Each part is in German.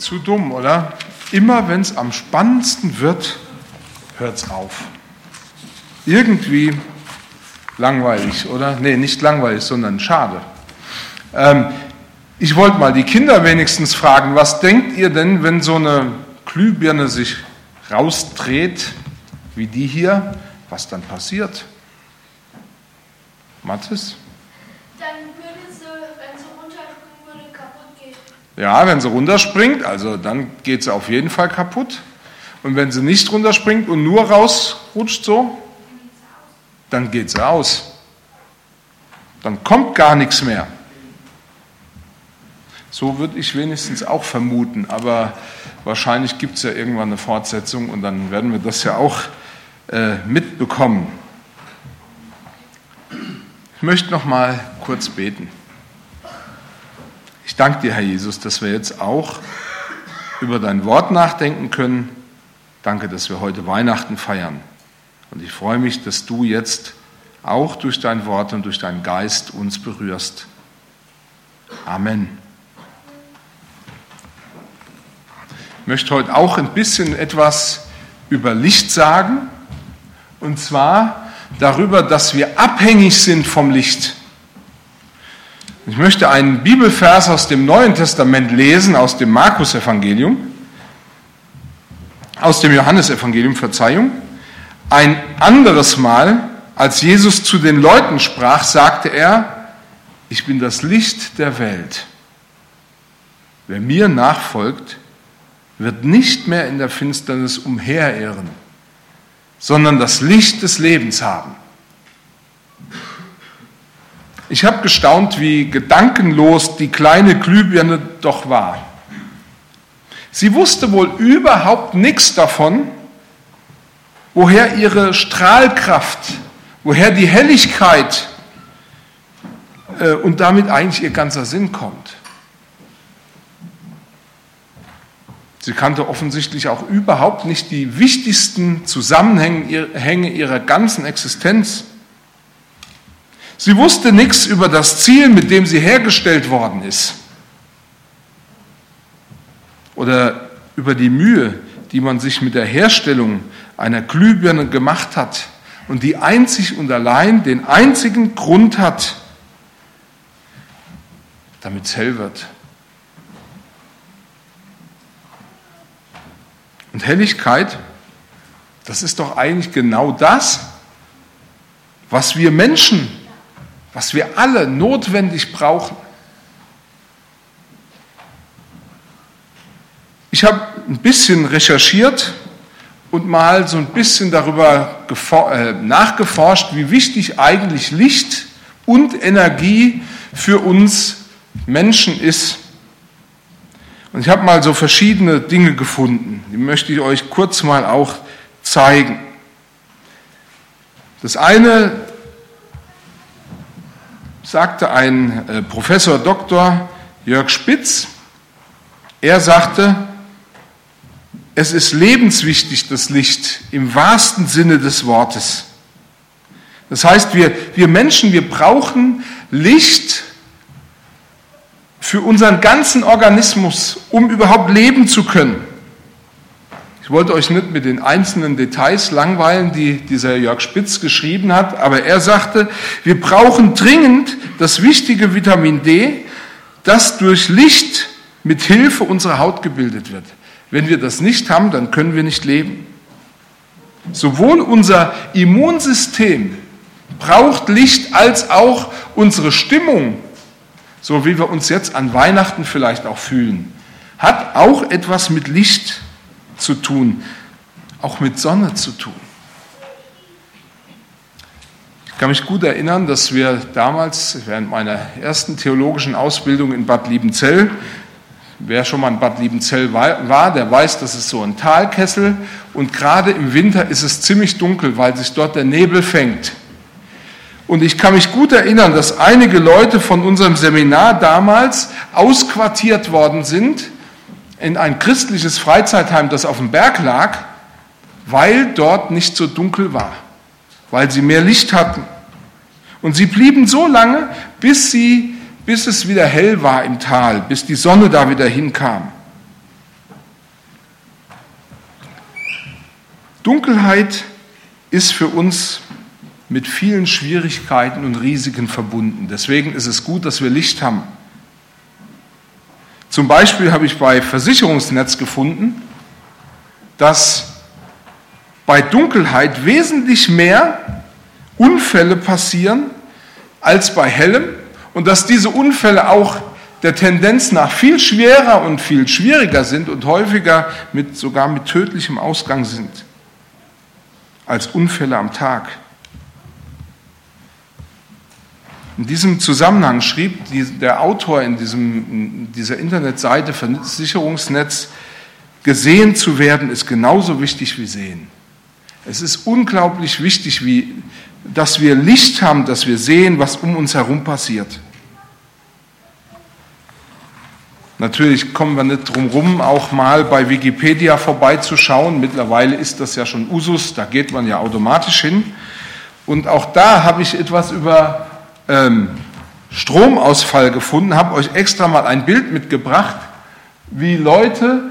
Zu dumm, oder? Immer wenn es am spannendsten wird, hört es auf. Irgendwie langweilig, oder? Nee, nicht langweilig, sondern schade. Ähm, ich wollte mal die Kinder wenigstens fragen, was denkt ihr denn, wenn so eine Glühbirne sich rausdreht, wie die hier, was dann passiert? Mathis? Ja, wenn sie runterspringt, also dann geht sie auf jeden Fall kaputt. Und wenn sie nicht runterspringt und nur rausrutscht so, dann geht sie aus. Dann kommt gar nichts mehr. So würde ich wenigstens auch vermuten, aber wahrscheinlich gibt es ja irgendwann eine Fortsetzung und dann werden wir das ja auch äh, mitbekommen. Ich möchte noch mal kurz beten. Danke dir, Herr Jesus, dass wir jetzt auch über dein Wort nachdenken können. Danke, dass wir heute Weihnachten feiern. Und ich freue mich, dass du jetzt auch durch dein Wort und durch deinen Geist uns berührst. Amen. Ich möchte heute auch ein bisschen etwas über Licht sagen. Und zwar darüber, dass wir abhängig sind vom Licht. Ich möchte einen Bibelvers aus dem Neuen Testament lesen, aus dem Markus-Evangelium, aus dem Johannesevangelium, Verzeihung. Ein anderes Mal, als Jesus zu den Leuten sprach, sagte er, ich bin das Licht der Welt. Wer mir nachfolgt, wird nicht mehr in der Finsternis umherirren, sondern das Licht des Lebens haben. Ich habe gestaunt, wie gedankenlos die kleine Glühbirne doch war. Sie wusste wohl überhaupt nichts davon, woher ihre Strahlkraft, woher die Helligkeit äh, und damit eigentlich ihr ganzer Sinn kommt. Sie kannte offensichtlich auch überhaupt nicht die wichtigsten Zusammenhänge ihrer ganzen Existenz. Sie wusste nichts über das Ziel, mit dem sie hergestellt worden ist. Oder über die Mühe, die man sich mit der Herstellung einer Glühbirne gemacht hat und die einzig und allein den einzigen Grund hat, damit es hell wird. Und Helligkeit, das ist doch eigentlich genau das, was wir Menschen was wir alle notwendig brauchen. Ich habe ein bisschen recherchiert und mal so ein bisschen darüber äh, nachgeforscht, wie wichtig eigentlich Licht und Energie für uns Menschen ist. Und ich habe mal so verschiedene Dinge gefunden, die möchte ich euch kurz mal auch zeigen. Das eine sagte ein äh, Professor Dr. Jörg Spitz, er sagte, es ist lebenswichtig, das Licht im wahrsten Sinne des Wortes. Das heißt, wir, wir Menschen, wir brauchen Licht für unseren ganzen Organismus, um überhaupt leben zu können. Ich wollte euch nicht mit den einzelnen Details langweilen, die dieser Jörg Spitz geschrieben hat, aber er sagte, wir brauchen dringend das wichtige Vitamin D, das durch Licht mit Hilfe unserer Haut gebildet wird. Wenn wir das nicht haben, dann können wir nicht leben. Sowohl unser Immunsystem braucht Licht als auch unsere Stimmung, so wie wir uns jetzt an Weihnachten vielleicht auch fühlen, hat auch etwas mit Licht zu tun, auch mit Sonne zu tun. Ich kann mich gut erinnern, dass wir damals während meiner ersten theologischen Ausbildung in Bad Liebenzell, wer schon mal in Bad Liebenzell war, der weiß, das ist so ein Talkessel und gerade im Winter ist es ziemlich dunkel, weil sich dort der Nebel fängt. Und ich kann mich gut erinnern, dass einige Leute von unserem Seminar damals ausquartiert worden sind in ein christliches Freizeitheim, das auf dem Berg lag, weil dort nicht so dunkel war, weil sie mehr Licht hatten. Und sie blieben so lange, bis, sie, bis es wieder hell war im Tal, bis die Sonne da wieder hinkam. Dunkelheit ist für uns mit vielen Schwierigkeiten und Risiken verbunden. Deswegen ist es gut, dass wir Licht haben. Zum Beispiel habe ich bei Versicherungsnetz gefunden, dass bei Dunkelheit wesentlich mehr Unfälle passieren als bei hellem und dass diese Unfälle auch der Tendenz nach viel schwerer und viel schwieriger sind und häufiger mit, sogar mit tödlichem Ausgang sind als Unfälle am Tag. In diesem Zusammenhang schrieb der Autor in, diesem, in dieser Internetseite Versicherungsnetz, gesehen zu werden ist genauso wichtig wie sehen. Es ist unglaublich wichtig, wie, dass wir Licht haben, dass wir sehen, was um uns herum passiert. Natürlich kommen wir nicht drum rum, auch mal bei Wikipedia vorbeizuschauen. Mittlerweile ist das ja schon Usus, da geht man ja automatisch hin. Und auch da habe ich etwas über ähm, Stromausfall gefunden, habe euch extra mal ein Bild mitgebracht, wie Leute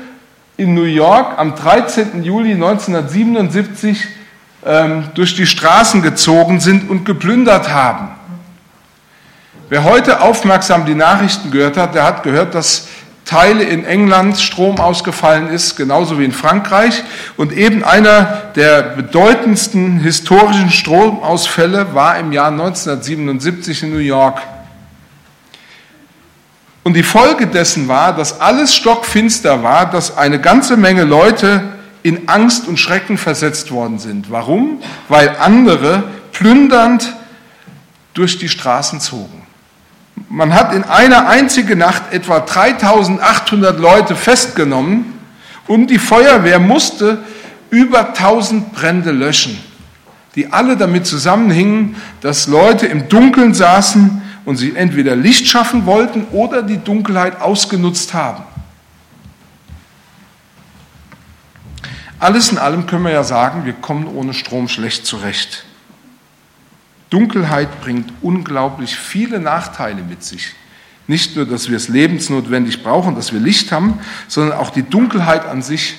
in New York am 13. Juli 1977 ähm, durch die Straßen gezogen sind und geplündert haben. Wer heute aufmerksam die Nachrichten gehört hat, der hat gehört, dass Teile in England Strom ausgefallen ist, genauso wie in Frankreich. Und eben einer der bedeutendsten historischen Stromausfälle war im Jahr 1977 in New York. Und die Folge dessen war, dass alles stockfinster war, dass eine ganze Menge Leute in Angst und Schrecken versetzt worden sind. Warum? Weil andere plündernd durch die Straßen zogen. Man hat in einer einzigen Nacht etwa 3800 Leute festgenommen und die Feuerwehr musste über 1000 Brände löschen, die alle damit zusammenhingen, dass Leute im Dunkeln saßen und sie entweder Licht schaffen wollten oder die Dunkelheit ausgenutzt haben. Alles in allem können wir ja sagen, wir kommen ohne Strom schlecht zurecht. Dunkelheit bringt unglaublich viele Nachteile mit sich. Nicht nur, dass wir es lebensnotwendig brauchen, dass wir Licht haben, sondern auch die Dunkelheit an sich.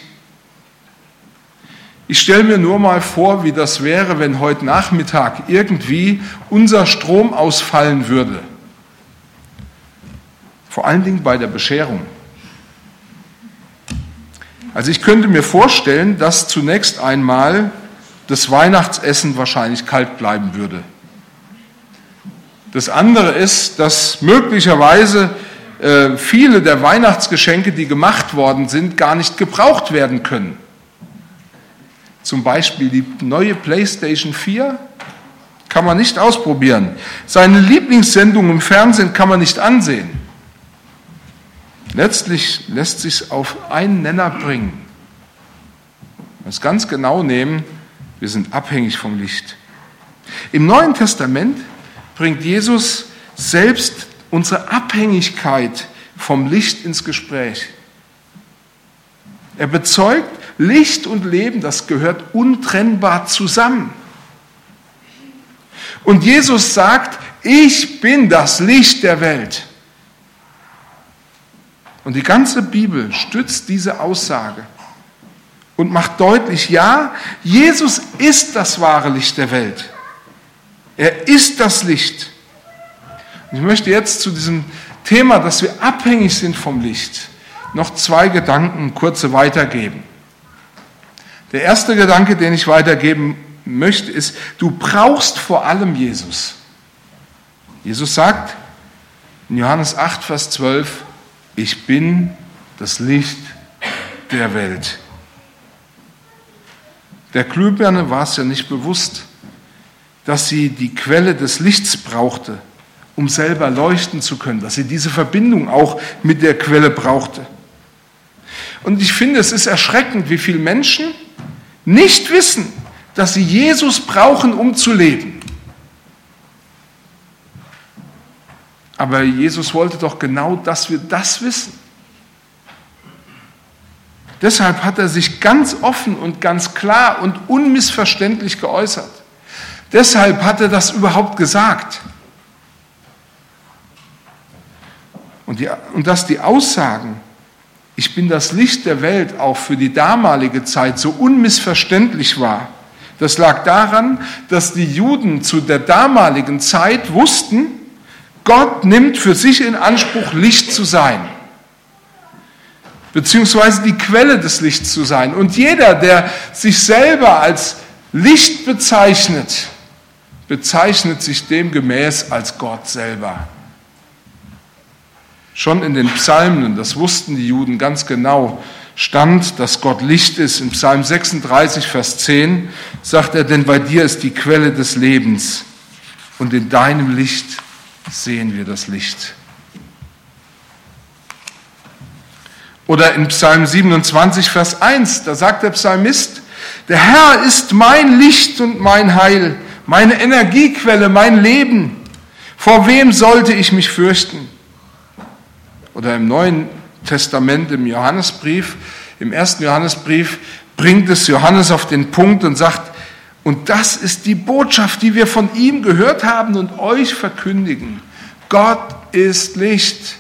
Ich stelle mir nur mal vor, wie das wäre, wenn heute Nachmittag irgendwie unser Strom ausfallen würde. Vor allen Dingen bei der Bescherung. Also ich könnte mir vorstellen, dass zunächst einmal das Weihnachtsessen wahrscheinlich kalt bleiben würde. Das andere ist, dass möglicherweise äh, viele der Weihnachtsgeschenke, die gemacht worden sind, gar nicht gebraucht werden können. Zum Beispiel die neue PlayStation 4 kann man nicht ausprobieren. Seine Lieblingssendung im Fernsehen kann man nicht ansehen. Letztlich lässt sich auf einen Nenner bringen. Wenn es ganz genau nehmen, wir sind abhängig vom Licht. Im Neuen Testament bringt Jesus selbst unsere Abhängigkeit vom Licht ins Gespräch. Er bezeugt, Licht und Leben, das gehört untrennbar zusammen. Und Jesus sagt, ich bin das Licht der Welt. Und die ganze Bibel stützt diese Aussage und macht deutlich, ja, Jesus ist das wahre Licht der Welt. Er ist das Licht. Und ich möchte jetzt zu diesem Thema, dass wir abhängig sind vom Licht, noch zwei Gedanken kurze weitergeben. Der erste Gedanke, den ich weitergeben möchte, ist, du brauchst vor allem Jesus. Jesus sagt in Johannes 8, Vers 12, ich bin das Licht der Welt. Der Glühbirne war es ja nicht bewusst, dass sie die Quelle des Lichts brauchte, um selber leuchten zu können, dass sie diese Verbindung auch mit der Quelle brauchte. Und ich finde, es ist erschreckend, wie viele Menschen nicht wissen, dass sie Jesus brauchen, um zu leben. Aber Jesus wollte doch genau, dass wir das wissen. Deshalb hat er sich ganz offen und ganz klar und unmissverständlich geäußert. Deshalb hat er das überhaupt gesagt. Und, die, und dass die Aussagen, ich bin das Licht der Welt auch für die damalige Zeit so unmissverständlich war, das lag daran, dass die Juden zu der damaligen Zeit wussten, Gott nimmt für sich in Anspruch, Licht zu sein, beziehungsweise die Quelle des Lichts zu sein. Und jeder, der sich selber als Licht bezeichnet, bezeichnet sich demgemäß als Gott selber. Schon in den Psalmen, das wussten die Juden ganz genau, stand, dass Gott Licht ist. In Psalm 36, Vers 10 sagt er, denn bei dir ist die Quelle des Lebens und in deinem Licht sehen wir das Licht. Oder in Psalm 27, Vers 1, da sagt der Psalmist, der Herr ist mein Licht und mein Heil, meine Energiequelle, mein Leben. Vor wem sollte ich mich fürchten? Oder im Neuen Testament, im Johannesbrief, im ersten Johannesbrief, bringt es Johannes auf den Punkt und sagt, und das ist die Botschaft, die wir von ihm gehört haben und euch verkündigen. Gott ist Licht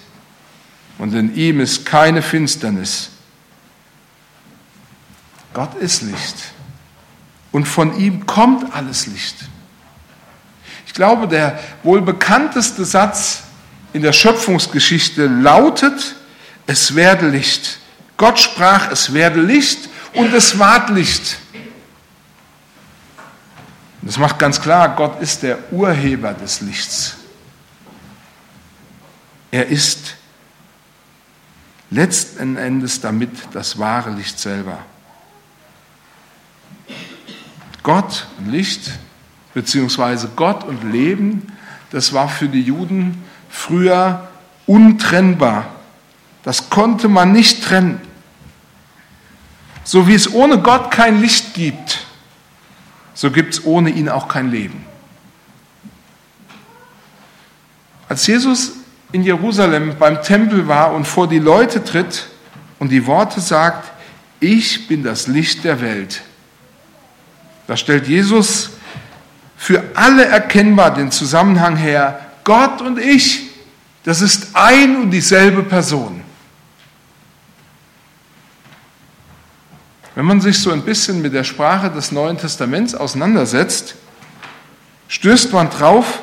und in ihm ist keine Finsternis. Gott ist Licht und von ihm kommt alles Licht. Ich glaube, der wohl bekannteste Satz in der Schöpfungsgeschichte lautet, es werde Licht. Gott sprach, es werde Licht und es ward Licht. Das macht ganz klar, Gott ist der Urheber des Lichts. Er ist letzten Endes damit das wahre Licht selber. Gott und Licht, beziehungsweise Gott und Leben, das war für die Juden früher untrennbar. Das konnte man nicht trennen. So wie es ohne Gott kein Licht gibt, so gibt es ohne ihn auch kein Leben. Als Jesus in Jerusalem beim Tempel war und vor die Leute tritt und die Worte sagt, ich bin das Licht der Welt, da stellt Jesus für alle erkennbar den Zusammenhang her, Gott und ich, das ist ein und dieselbe Person. Wenn man sich so ein bisschen mit der Sprache des Neuen Testaments auseinandersetzt, stößt man drauf,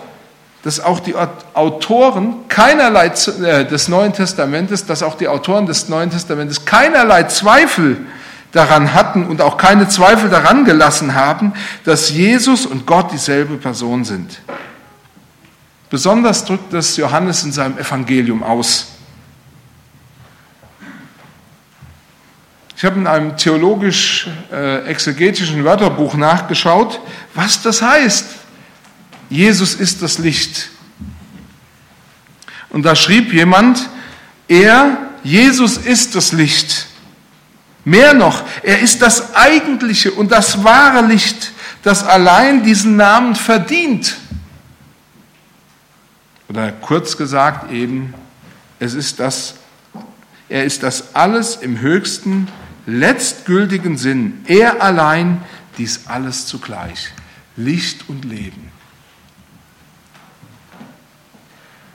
dass auch die Autoren keinerlei äh, des Neuen Testamentes, dass auch die Autoren des Neuen Testamentes keinerlei Zweifel daran hatten und auch keine Zweifel daran gelassen haben, dass Jesus und Gott dieselbe Person sind. Besonders drückt das Johannes in seinem Evangelium aus. Ich habe in einem theologisch-exegetischen äh, Wörterbuch nachgeschaut, was das heißt. Jesus ist das Licht. Und da schrieb jemand, er, Jesus ist das Licht. Mehr noch, er ist das eigentliche und das wahre Licht, das allein diesen Namen verdient. Oder kurz gesagt eben, es ist das, er ist das alles im höchsten letztgültigen Sinn, er allein, dies alles zugleich, Licht und Leben.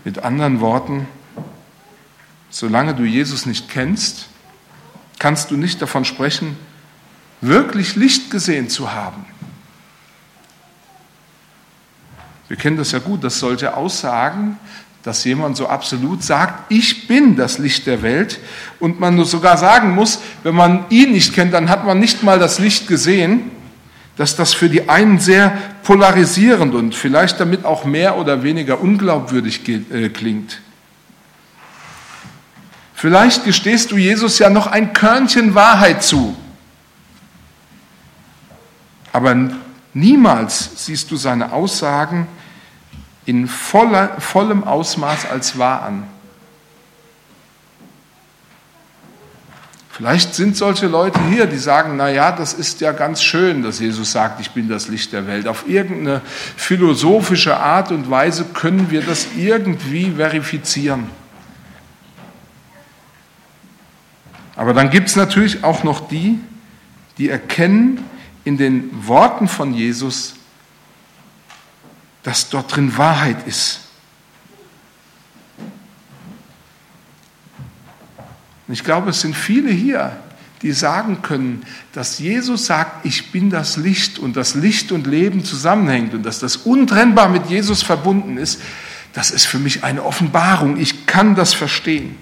Mit anderen Worten, solange du Jesus nicht kennst, kannst du nicht davon sprechen, wirklich Licht gesehen zu haben. Wir kennen das ja gut, dass solche Aussagen dass jemand so absolut sagt, ich bin das Licht der Welt und man sogar sagen muss, wenn man ihn nicht kennt, dann hat man nicht mal das Licht gesehen, dass das für die einen sehr polarisierend und vielleicht damit auch mehr oder weniger unglaubwürdig äh, klingt. Vielleicht gestehst du Jesus ja noch ein Körnchen Wahrheit zu, aber niemals siehst du seine Aussagen in voller, vollem Ausmaß als wahr an. Vielleicht sind solche Leute hier, die sagen, na ja, das ist ja ganz schön, dass Jesus sagt, ich bin das Licht der Welt. Auf irgendeine philosophische Art und Weise können wir das irgendwie verifizieren. Aber dann gibt es natürlich auch noch die, die erkennen in den Worten von Jesus dass dort drin Wahrheit ist. Und ich glaube, es sind viele hier, die sagen können, dass Jesus sagt, ich bin das Licht und das Licht und Leben zusammenhängt und dass das untrennbar mit Jesus verbunden ist, das ist für mich eine Offenbarung. Ich kann das verstehen.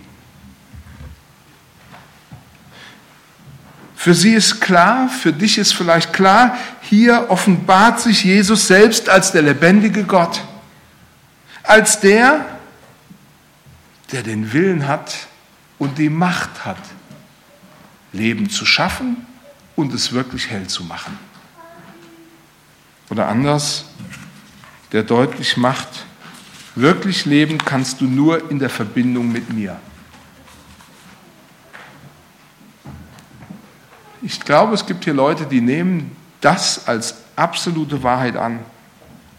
Für sie ist klar, für dich ist vielleicht klar, hier offenbart sich Jesus selbst als der lebendige Gott, als der, der den Willen hat und die Macht hat, Leben zu schaffen und es wirklich hell zu machen. Oder anders, der deutlich macht, wirklich leben kannst du nur in der Verbindung mit mir. Ich glaube, es gibt hier Leute, die nehmen das als absolute Wahrheit an.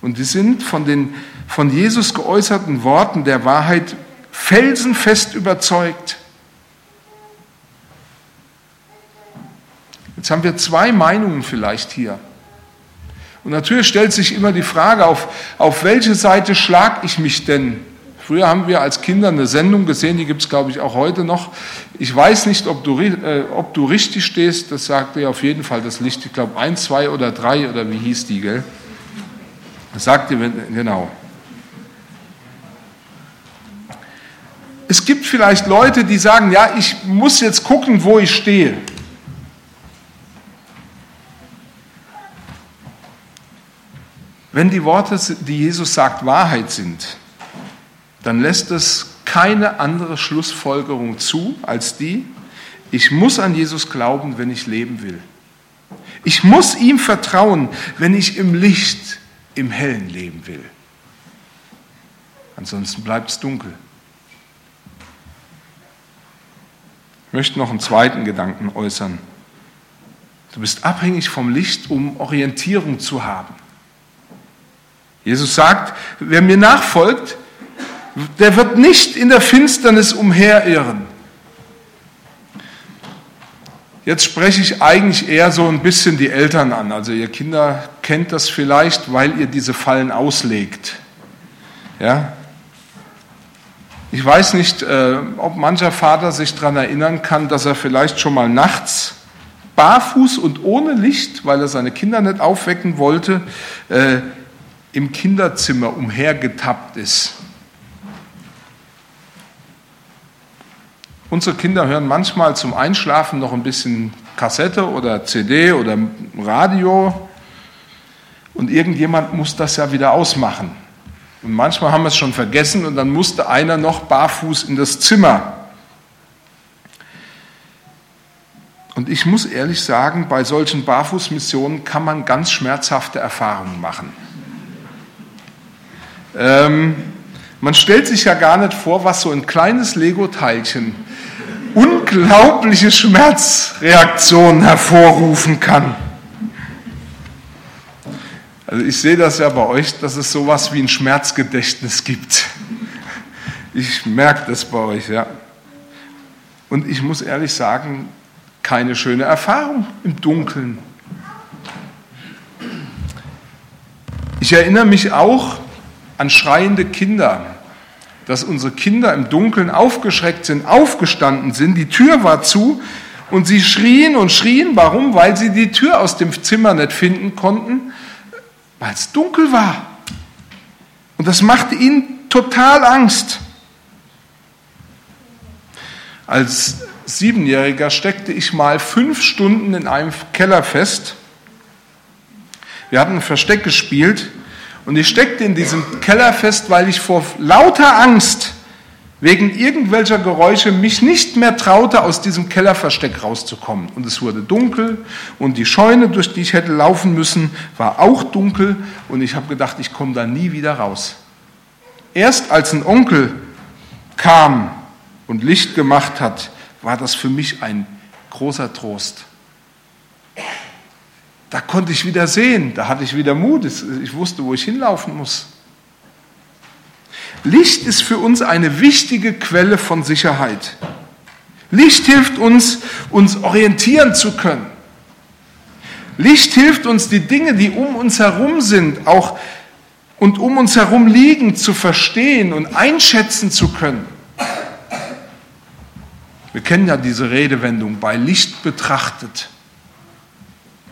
Und die sind von den von Jesus geäußerten Worten der Wahrheit felsenfest überzeugt. Jetzt haben wir zwei Meinungen vielleicht hier. Und natürlich stellt sich immer die Frage, auf, auf welche Seite schlage ich mich denn? Früher haben wir als Kinder eine Sendung gesehen, die gibt es, glaube ich, auch heute noch. Ich weiß nicht, ob du, äh, ob du richtig stehst, das sagt dir auf jeden Fall das Licht. Ich glaube, ein, zwei oder drei oder wie hieß die, gell? Das sagt dir, genau. Es gibt vielleicht Leute, die sagen, ja, ich muss jetzt gucken, wo ich stehe. Wenn die Worte, die Jesus sagt, Wahrheit sind, dann lässt es keine andere Schlussfolgerung zu als die, ich muss an Jesus glauben, wenn ich leben will. Ich muss ihm vertrauen, wenn ich im Licht, im Hellen leben will. Ansonsten bleibt es dunkel. Ich möchte noch einen zweiten Gedanken äußern. Du bist abhängig vom Licht, um Orientierung zu haben. Jesus sagt, wer mir nachfolgt, der wird nicht in der Finsternis umherirren. Jetzt spreche ich eigentlich eher so ein bisschen die Eltern an. Also ihr Kinder kennt das vielleicht, weil ihr diese Fallen auslegt. Ja? Ich weiß nicht, äh, ob mancher Vater sich daran erinnern kann, dass er vielleicht schon mal nachts barfuß und ohne Licht, weil er seine Kinder nicht aufwecken wollte, äh, im Kinderzimmer umhergetappt ist. Unsere Kinder hören manchmal zum Einschlafen noch ein bisschen Kassette oder CD oder Radio und irgendjemand muss das ja wieder ausmachen. Und manchmal haben wir es schon vergessen und dann musste einer noch barfuß in das Zimmer. Und ich muss ehrlich sagen, bei solchen Barfußmissionen kann man ganz schmerzhafte Erfahrungen machen. Ähm, man stellt sich ja gar nicht vor, was so ein kleines Lego-Teilchen unglaubliche Schmerzreaktionen hervorrufen kann. Also ich sehe das ja bei euch, dass es sowas wie ein Schmerzgedächtnis gibt. Ich merke das bei euch, ja. Und ich muss ehrlich sagen, keine schöne Erfahrung im Dunkeln. Ich erinnere mich auch an schreiende Kinder dass unsere Kinder im Dunkeln aufgeschreckt sind, aufgestanden sind, die Tür war zu und sie schrien und schrien. Warum? Weil sie die Tür aus dem Zimmer nicht finden konnten, weil es dunkel war. Und das machte ihnen total Angst. Als Siebenjähriger steckte ich mal fünf Stunden in einem Keller fest. Wir hatten ein Versteck gespielt und ich steckte in diesem Keller fest, weil ich vor lauter Angst wegen irgendwelcher Geräusche mich nicht mehr traute, aus diesem Kellerversteck rauszukommen. Und es wurde dunkel und die Scheune, durch die ich hätte laufen müssen, war auch dunkel und ich habe gedacht, ich komme da nie wieder raus. Erst als ein Onkel kam und Licht gemacht hat, war das für mich ein großer Trost. Da konnte ich wieder sehen, da hatte ich wieder Mut, ich wusste, wo ich hinlaufen muss. Licht ist für uns eine wichtige Quelle von Sicherheit. Licht hilft uns, uns orientieren zu können. Licht hilft uns, die Dinge, die um uns herum sind, auch und um uns herum liegen, zu verstehen und einschätzen zu können. Wir kennen ja diese Redewendung, bei Licht betrachtet.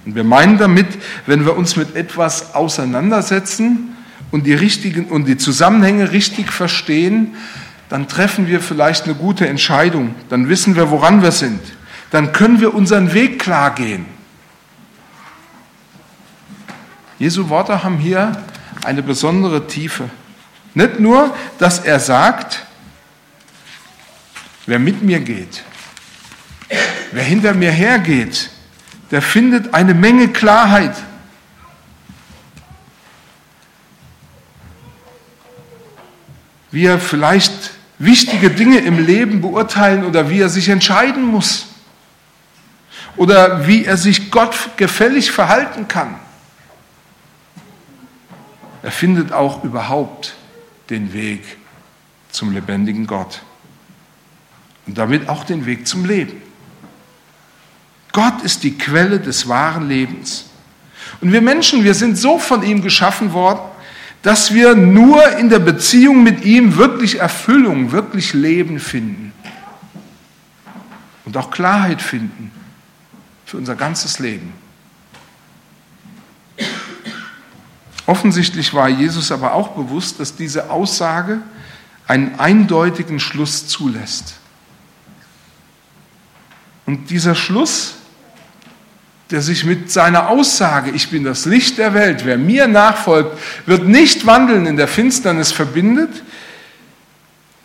Und wir meinen damit, wenn wir uns mit etwas auseinandersetzen und die, richtigen, und die Zusammenhänge richtig verstehen, dann treffen wir vielleicht eine gute Entscheidung. Dann wissen wir, woran wir sind. Dann können wir unseren Weg klar gehen. Jesu Worte haben hier eine besondere Tiefe. Nicht nur, dass er sagt, wer mit mir geht, wer hinter mir hergeht, der findet eine Menge Klarheit. Wie er vielleicht wichtige Dinge im Leben beurteilen oder wie er sich entscheiden muss. Oder wie er sich Gott gefällig verhalten kann. Er findet auch überhaupt den Weg zum lebendigen Gott. Und damit auch den Weg zum Leben. Gott ist die Quelle des wahren Lebens. Und wir Menschen, wir sind so von ihm geschaffen worden, dass wir nur in der Beziehung mit ihm wirklich Erfüllung, wirklich Leben finden. Und auch Klarheit finden für unser ganzes Leben. Offensichtlich war Jesus aber auch bewusst, dass diese Aussage einen eindeutigen Schluss zulässt. Und dieser Schluss der sich mit seiner Aussage, ich bin das Licht der Welt, wer mir nachfolgt, wird nicht wandeln in der Finsternis verbindet,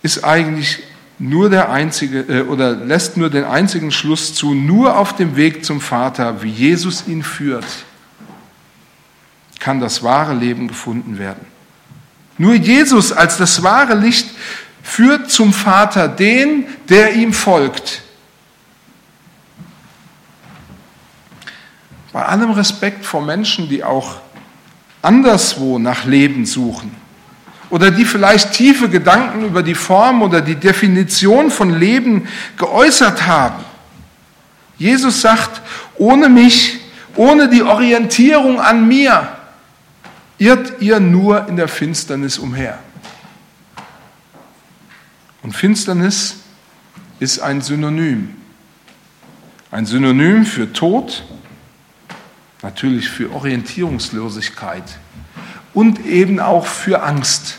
ist eigentlich nur der einzige äh, oder lässt nur den einzigen Schluss zu, nur auf dem Weg zum Vater, wie Jesus ihn führt, kann das wahre Leben gefunden werden. Nur Jesus als das wahre Licht führt zum Vater den, der ihm folgt. Bei allem Respekt vor Menschen, die auch anderswo nach Leben suchen oder die vielleicht tiefe Gedanken über die Form oder die Definition von Leben geäußert haben. Jesus sagt, ohne mich, ohne die Orientierung an mir, irrt ihr nur in der Finsternis umher. Und Finsternis ist ein Synonym. Ein Synonym für Tod, natürlich für Orientierungslosigkeit und eben auch für Angst.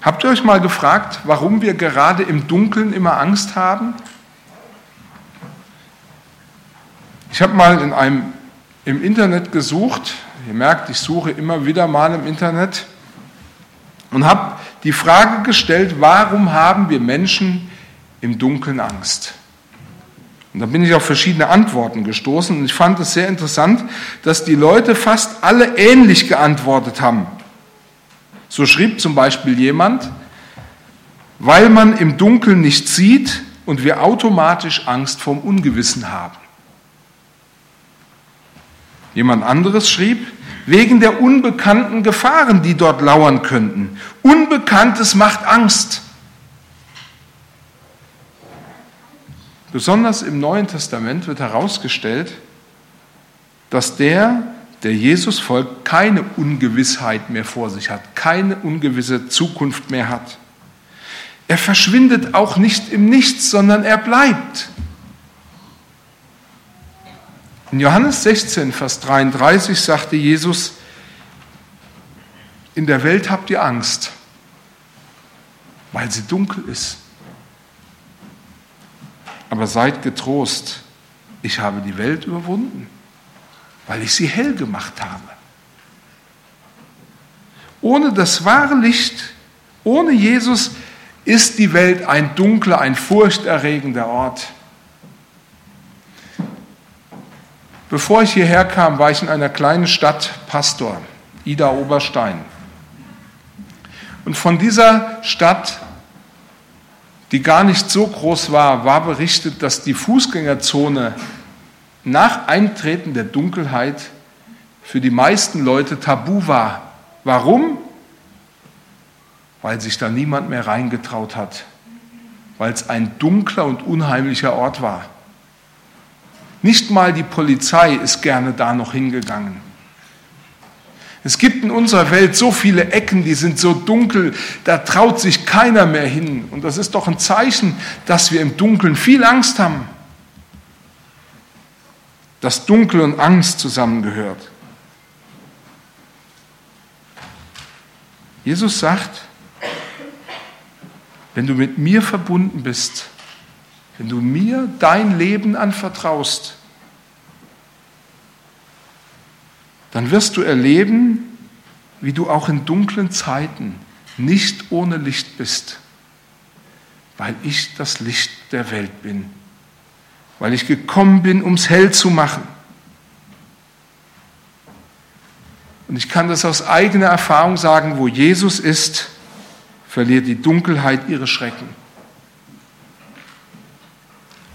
Habt ihr euch mal gefragt, warum wir gerade im Dunkeln immer Angst haben? Ich habe mal in einem, im Internet gesucht, ihr merkt, ich suche immer wieder mal im Internet und habe die Frage gestellt, warum haben wir Menschen im Dunkeln Angst? Und da bin ich auf verschiedene Antworten gestoßen und ich fand es sehr interessant, dass die Leute fast alle ähnlich geantwortet haben. So schrieb zum Beispiel jemand, weil man im Dunkeln nicht sieht und wir automatisch Angst vorm Ungewissen haben. Jemand anderes schrieb, wegen der unbekannten Gefahren, die dort lauern könnten. Unbekanntes macht Angst. Besonders im Neuen Testament wird herausgestellt, dass der, der Jesus folgt, keine Ungewissheit mehr vor sich hat, keine ungewisse Zukunft mehr hat. Er verschwindet auch nicht im Nichts, sondern er bleibt. In Johannes 16, Vers 33 sagte Jesus, in der Welt habt ihr Angst, weil sie dunkel ist. Aber seid getrost, ich habe die Welt überwunden, weil ich sie hell gemacht habe. Ohne das wahre Licht, ohne Jesus ist die Welt ein dunkler, ein furchterregender Ort. Bevor ich hierher kam, war ich in einer kleinen Stadt Pastor, Ida Oberstein. Und von dieser Stadt die gar nicht so groß war, war berichtet, dass die Fußgängerzone nach Eintreten der Dunkelheit für die meisten Leute tabu war. Warum? Weil sich da niemand mehr reingetraut hat, weil es ein dunkler und unheimlicher Ort war. Nicht mal die Polizei ist gerne da noch hingegangen. Es gibt in unserer Welt so viele Ecken, die sind so dunkel, da traut sich keiner mehr hin. Und das ist doch ein Zeichen, dass wir im Dunkeln viel Angst haben. Dass Dunkel und Angst zusammengehört. Jesus sagt, wenn du mit mir verbunden bist, wenn du mir dein Leben anvertraust, dann wirst du erleben, wie du auch in dunklen Zeiten nicht ohne Licht bist, weil ich das Licht der Welt bin, weil ich gekommen bin, um es hell zu machen. Und ich kann das aus eigener Erfahrung sagen, wo Jesus ist, verliert die Dunkelheit ihre Schrecken.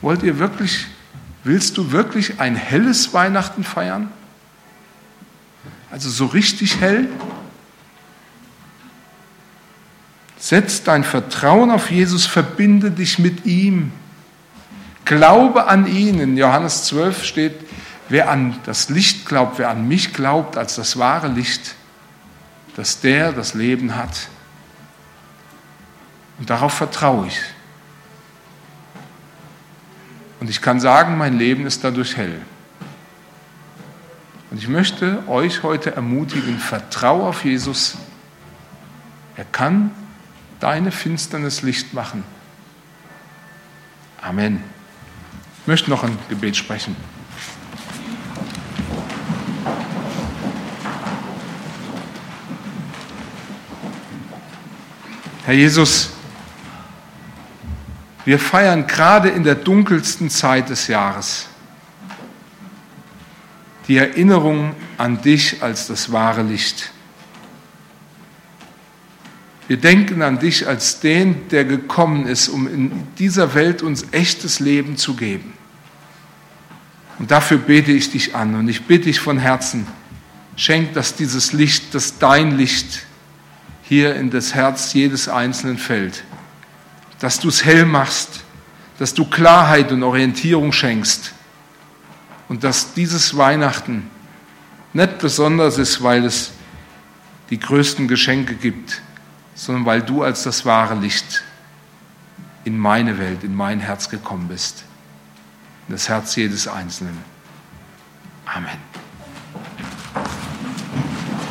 Wollt ihr wirklich, willst du wirklich ein helles Weihnachten feiern? Also so richtig hell. Setz dein Vertrauen auf Jesus, verbinde dich mit ihm. Glaube an ihn. In Johannes 12 steht, wer an das Licht glaubt, wer an mich glaubt als das wahre Licht, dass der das Leben hat. Und darauf vertraue ich. Und ich kann sagen, mein Leben ist dadurch hell. Und ich möchte euch heute ermutigen, vertraue auf Jesus. Er kann deine Finsternis Licht machen. Amen. Ich möchte noch ein Gebet sprechen. Herr Jesus, wir feiern gerade in der dunkelsten Zeit des Jahres die Erinnerung an dich als das wahre Licht. Wir denken an dich als den, der gekommen ist, um in dieser Welt uns echtes Leben zu geben. Und dafür bete ich dich an und ich bitte dich von Herzen, schenk, dass dieses Licht, dass dein Licht hier in das Herz jedes Einzelnen fällt. Dass du es hell machst, dass du Klarheit und Orientierung schenkst und dass dieses Weihnachten nicht besonders ist, weil es die größten Geschenke gibt, sondern weil du als das wahre Licht in meine Welt, in mein Herz gekommen bist, in das Herz jedes Einzelnen. Amen.